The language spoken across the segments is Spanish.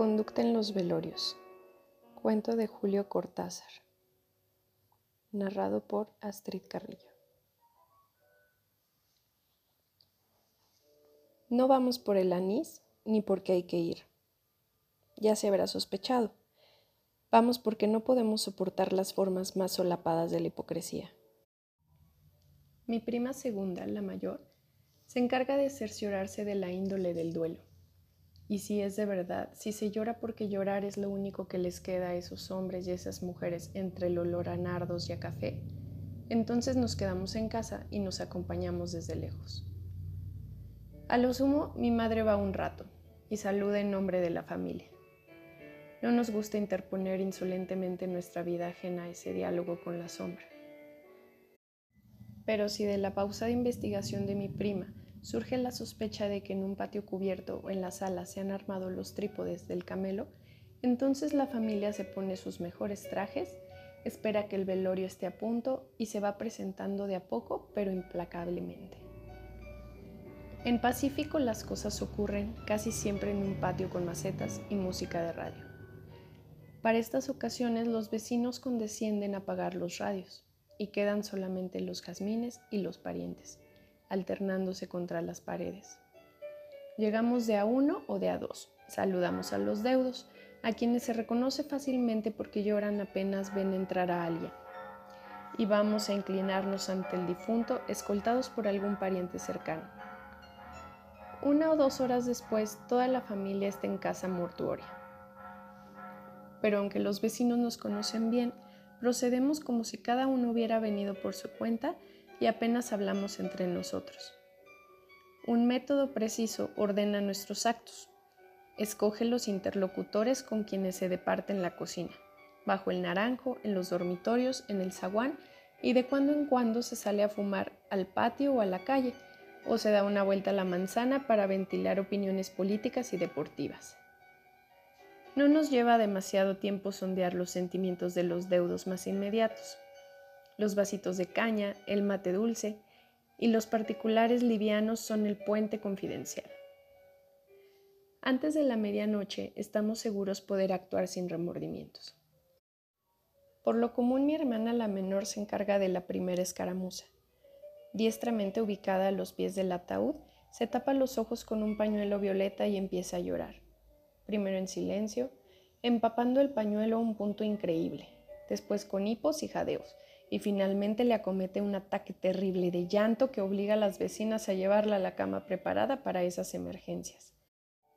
Conducta en los velorios. Cuento de Julio Cortázar. Narrado por Astrid Carrillo. No vamos por el anís ni porque hay que ir. Ya se habrá sospechado. Vamos porque no podemos soportar las formas más solapadas de la hipocresía. Mi prima segunda, la mayor, se encarga de cerciorarse de la índole del duelo y si es de verdad, si se llora porque llorar es lo único que les queda a esos hombres y esas mujeres entre el olor a nardos y a café, entonces nos quedamos en casa y nos acompañamos desde lejos. A lo sumo, mi madre va un rato y saluda en nombre de la familia. No nos gusta interponer insolentemente nuestra vida ajena a ese diálogo con la sombra. Pero si de la pausa de investigación de mi prima surge la sospecha de que en un patio cubierto o en la sala se han armado los trípodes del camelo, entonces la familia se pone sus mejores trajes, espera que el velorio esté a punto y se va presentando de a poco, pero implacablemente. En Pacífico las cosas ocurren casi siempre en un patio con macetas y música de radio. Para estas ocasiones los vecinos condescienden a apagar los radios y quedan solamente los jazmines y los parientes alternándose contra las paredes. Llegamos de a uno o de a dos. Saludamos a los deudos, a quienes se reconoce fácilmente porque lloran apenas ven entrar a alguien. Y vamos a inclinarnos ante el difunto, escoltados por algún pariente cercano. Una o dos horas después, toda la familia está en casa mortuoria. Pero aunque los vecinos nos conocen bien, procedemos como si cada uno hubiera venido por su cuenta y apenas hablamos entre nosotros. Un método preciso ordena nuestros actos. Escoge los interlocutores con quienes se departe en la cocina, bajo el naranjo, en los dormitorios, en el zaguán y de cuando en cuando se sale a fumar al patio o a la calle o se da una vuelta a la manzana para ventilar opiniones políticas y deportivas. No nos lleva demasiado tiempo sondear los sentimientos de los deudos más inmediatos los vasitos de caña, el mate dulce y los particulares livianos son el puente confidencial. Antes de la medianoche estamos seguros poder actuar sin remordimientos. Por lo común mi hermana la menor se encarga de la primera escaramuza. Diestramente ubicada a los pies del ataúd, se tapa los ojos con un pañuelo violeta y empieza a llorar. Primero en silencio, empapando el pañuelo a un punto increíble, después con hipos y jadeos, y finalmente le acomete un ataque terrible de llanto que obliga a las vecinas a llevarla a la cama preparada para esas emergencias.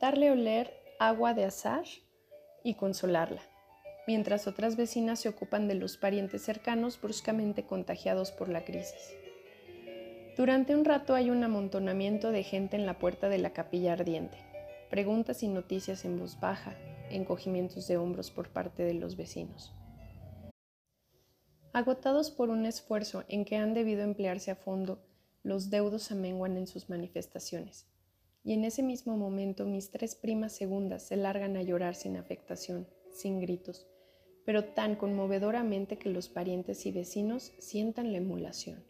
Darle oler agua de azar y consolarla, mientras otras vecinas se ocupan de los parientes cercanos bruscamente contagiados por la crisis. Durante un rato hay un amontonamiento de gente en la puerta de la capilla ardiente, preguntas y noticias en voz baja, encogimientos de hombros por parte de los vecinos. Agotados por un esfuerzo en que han debido emplearse a fondo, los deudos amenguan en sus manifestaciones. Y en ese mismo momento mis tres primas segundas se largan a llorar sin afectación, sin gritos, pero tan conmovedoramente que los parientes y vecinos sientan la emulación.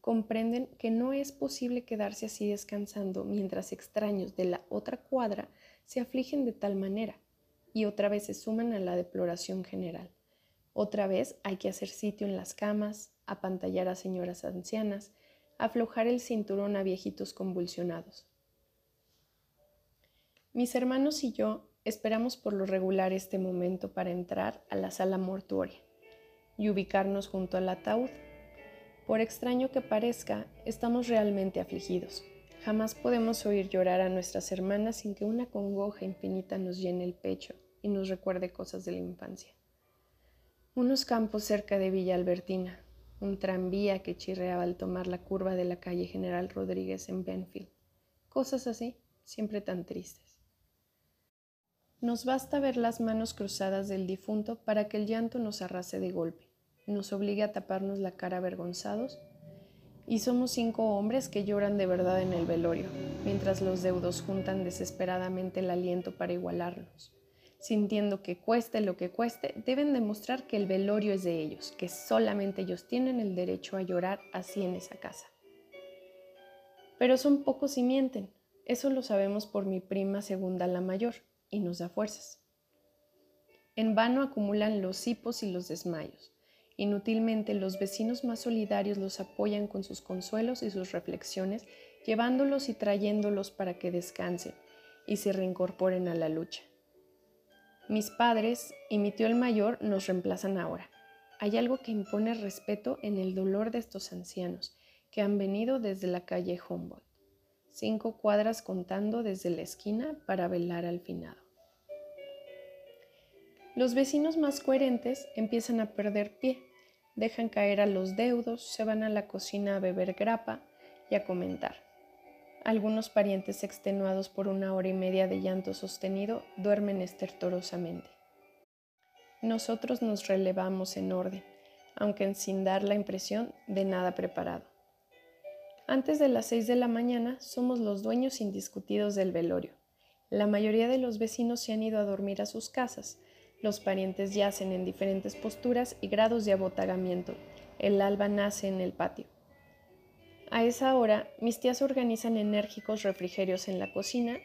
Comprenden que no es posible quedarse así descansando mientras extraños de la otra cuadra se afligen de tal manera y otra vez se suman a la deploración general. Otra vez hay que hacer sitio en las camas, apantallar a señoras ancianas, aflojar el cinturón a viejitos convulsionados. Mis hermanos y yo esperamos por lo regular este momento para entrar a la sala mortuoria y ubicarnos junto al ataúd. Por extraño que parezca, estamos realmente afligidos. Jamás podemos oír llorar a nuestras hermanas sin que una congoja infinita nos llene el pecho y nos recuerde cosas de la infancia unos campos cerca de Villa Albertina, un tranvía que chirreaba al tomar la curva de la calle General Rodríguez en Benfield. Cosas así, siempre tan tristes. Nos basta ver las manos cruzadas del difunto para que el llanto nos arrase de golpe, nos obligue a taparnos la cara avergonzados, y somos cinco hombres que lloran de verdad en el velorio, mientras los deudos juntan desesperadamente el aliento para igualarnos sintiendo que cueste lo que cueste, deben demostrar que el velorio es de ellos, que solamente ellos tienen el derecho a llorar así en esa casa. Pero son pocos y mienten, eso lo sabemos por mi prima segunda la mayor, y nos da fuerzas. En vano acumulan los hipos y los desmayos. Inútilmente los vecinos más solidarios los apoyan con sus consuelos y sus reflexiones, llevándolos y trayéndolos para que descansen y se reincorporen a la lucha. Mis padres y mi tío el mayor nos reemplazan ahora. Hay algo que impone respeto en el dolor de estos ancianos que han venido desde la calle Humboldt, cinco cuadras contando desde la esquina para velar al finado. Los vecinos más coherentes empiezan a perder pie, dejan caer a los deudos, se van a la cocina a beber grapa y a comentar. Algunos parientes extenuados por una hora y media de llanto sostenido duermen estertorosamente. Nosotros nos relevamos en orden, aunque sin dar la impresión de nada preparado. Antes de las seis de la mañana somos los dueños indiscutidos del velorio. La mayoría de los vecinos se han ido a dormir a sus casas, los parientes yacen en diferentes posturas y grados de abotagamiento. El alba nace en el patio. A esa hora, mis tías organizan enérgicos refrigerios en la cocina,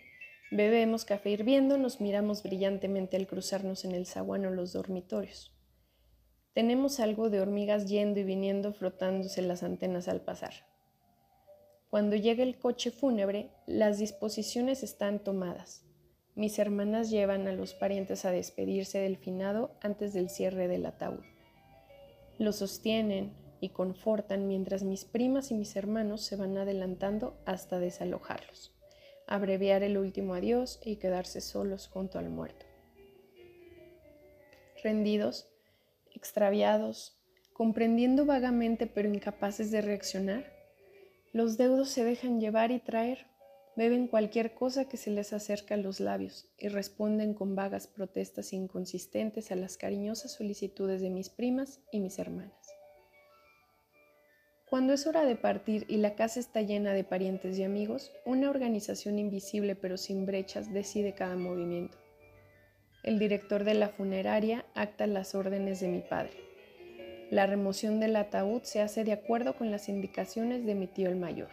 bebemos café hirviendo, nos miramos brillantemente al cruzarnos en el zaguán o los dormitorios. Tenemos algo de hormigas yendo y viniendo frotándose las antenas al pasar. Cuando llega el coche fúnebre, las disposiciones están tomadas. Mis hermanas llevan a los parientes a despedirse del finado antes del cierre del ataúd. Lo sostienen y confortan mientras mis primas y mis hermanos se van adelantando hasta desalojarlos, abreviar el último adiós y quedarse solos junto al muerto. Rendidos, extraviados, comprendiendo vagamente pero incapaces de reaccionar, los deudos se dejan llevar y traer Beben cualquier cosa que se les acerca a los labios y responden con vagas protestas inconsistentes a las cariñosas solicitudes de mis primas y mis hermanas. Cuando es hora de partir y la casa está llena de parientes y amigos, una organización invisible pero sin brechas decide cada movimiento. El director de la funeraria acta las órdenes de mi padre. La remoción del ataúd se hace de acuerdo con las indicaciones de mi tío el mayor.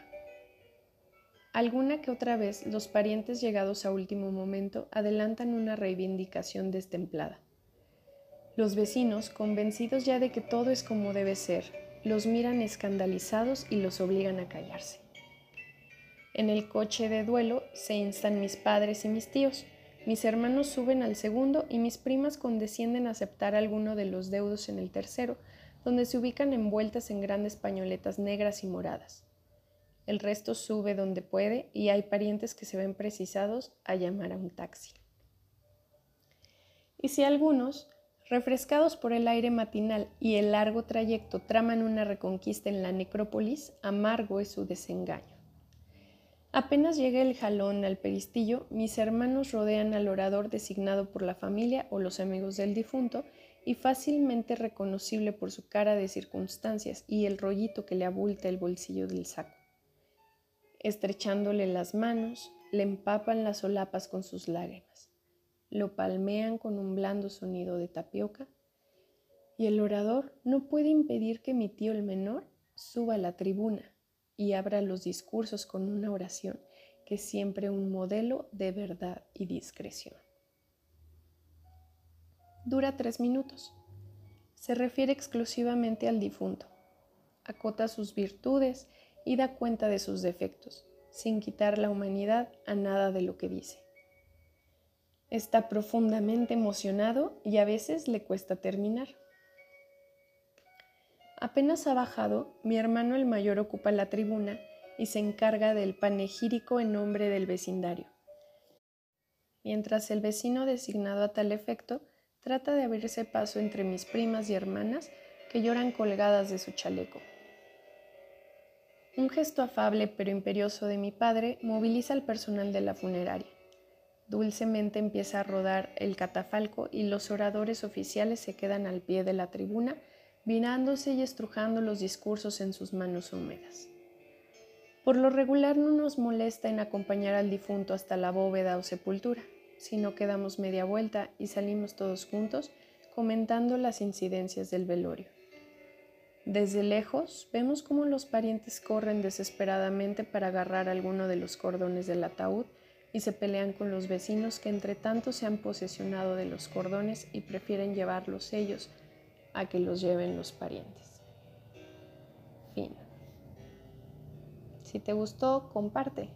Alguna que otra vez los parientes llegados a último momento adelantan una reivindicación destemplada. Los vecinos, convencidos ya de que todo es como debe ser, los miran escandalizados y los obligan a callarse. En el coche de duelo se instan mis padres y mis tíos. Mis hermanos suben al segundo y mis primas condescienden a aceptar alguno de los deudos en el tercero, donde se ubican envueltas en grandes pañoletas negras y moradas el resto sube donde puede y hay parientes que se ven precisados a llamar a un taxi. Y si algunos, refrescados por el aire matinal y el largo trayecto, traman una reconquista en la necrópolis, amargo es su desengaño. Apenas llega el jalón al peristillo, mis hermanos rodean al orador designado por la familia o los amigos del difunto y fácilmente reconocible por su cara de circunstancias y el rollito que le abulta el bolsillo del saco estrechándole las manos, le empapan las solapas con sus lágrimas, lo palmean con un blando sonido de tapioca, y el orador no puede impedir que mi tío el menor suba a la tribuna y abra los discursos con una oración que es siempre un modelo de verdad y discreción. Dura tres minutos. Se refiere exclusivamente al difunto. Acota sus virtudes y da cuenta de sus defectos, sin quitar la humanidad a nada de lo que dice. Está profundamente emocionado y a veces le cuesta terminar. Apenas ha bajado, mi hermano el mayor ocupa la tribuna y se encarga del panegírico en nombre del vecindario. Mientras el vecino designado a tal efecto trata de abrirse paso entre mis primas y hermanas que lloran colgadas de su chaleco. Un gesto afable pero imperioso de mi padre moviliza al personal de la funeraria. Dulcemente empieza a rodar el catafalco y los oradores oficiales se quedan al pie de la tribuna, mirándose y estrujando los discursos en sus manos húmedas. Por lo regular no nos molesta en acompañar al difunto hasta la bóveda o sepultura, sino que damos media vuelta y salimos todos juntos comentando las incidencias del velorio. Desde lejos vemos cómo los parientes corren desesperadamente para agarrar alguno de los cordones del ataúd y se pelean con los vecinos que entre tanto se han posesionado de los cordones y prefieren llevarlos ellos a que los lleven los parientes. Fin. Si te gustó, comparte.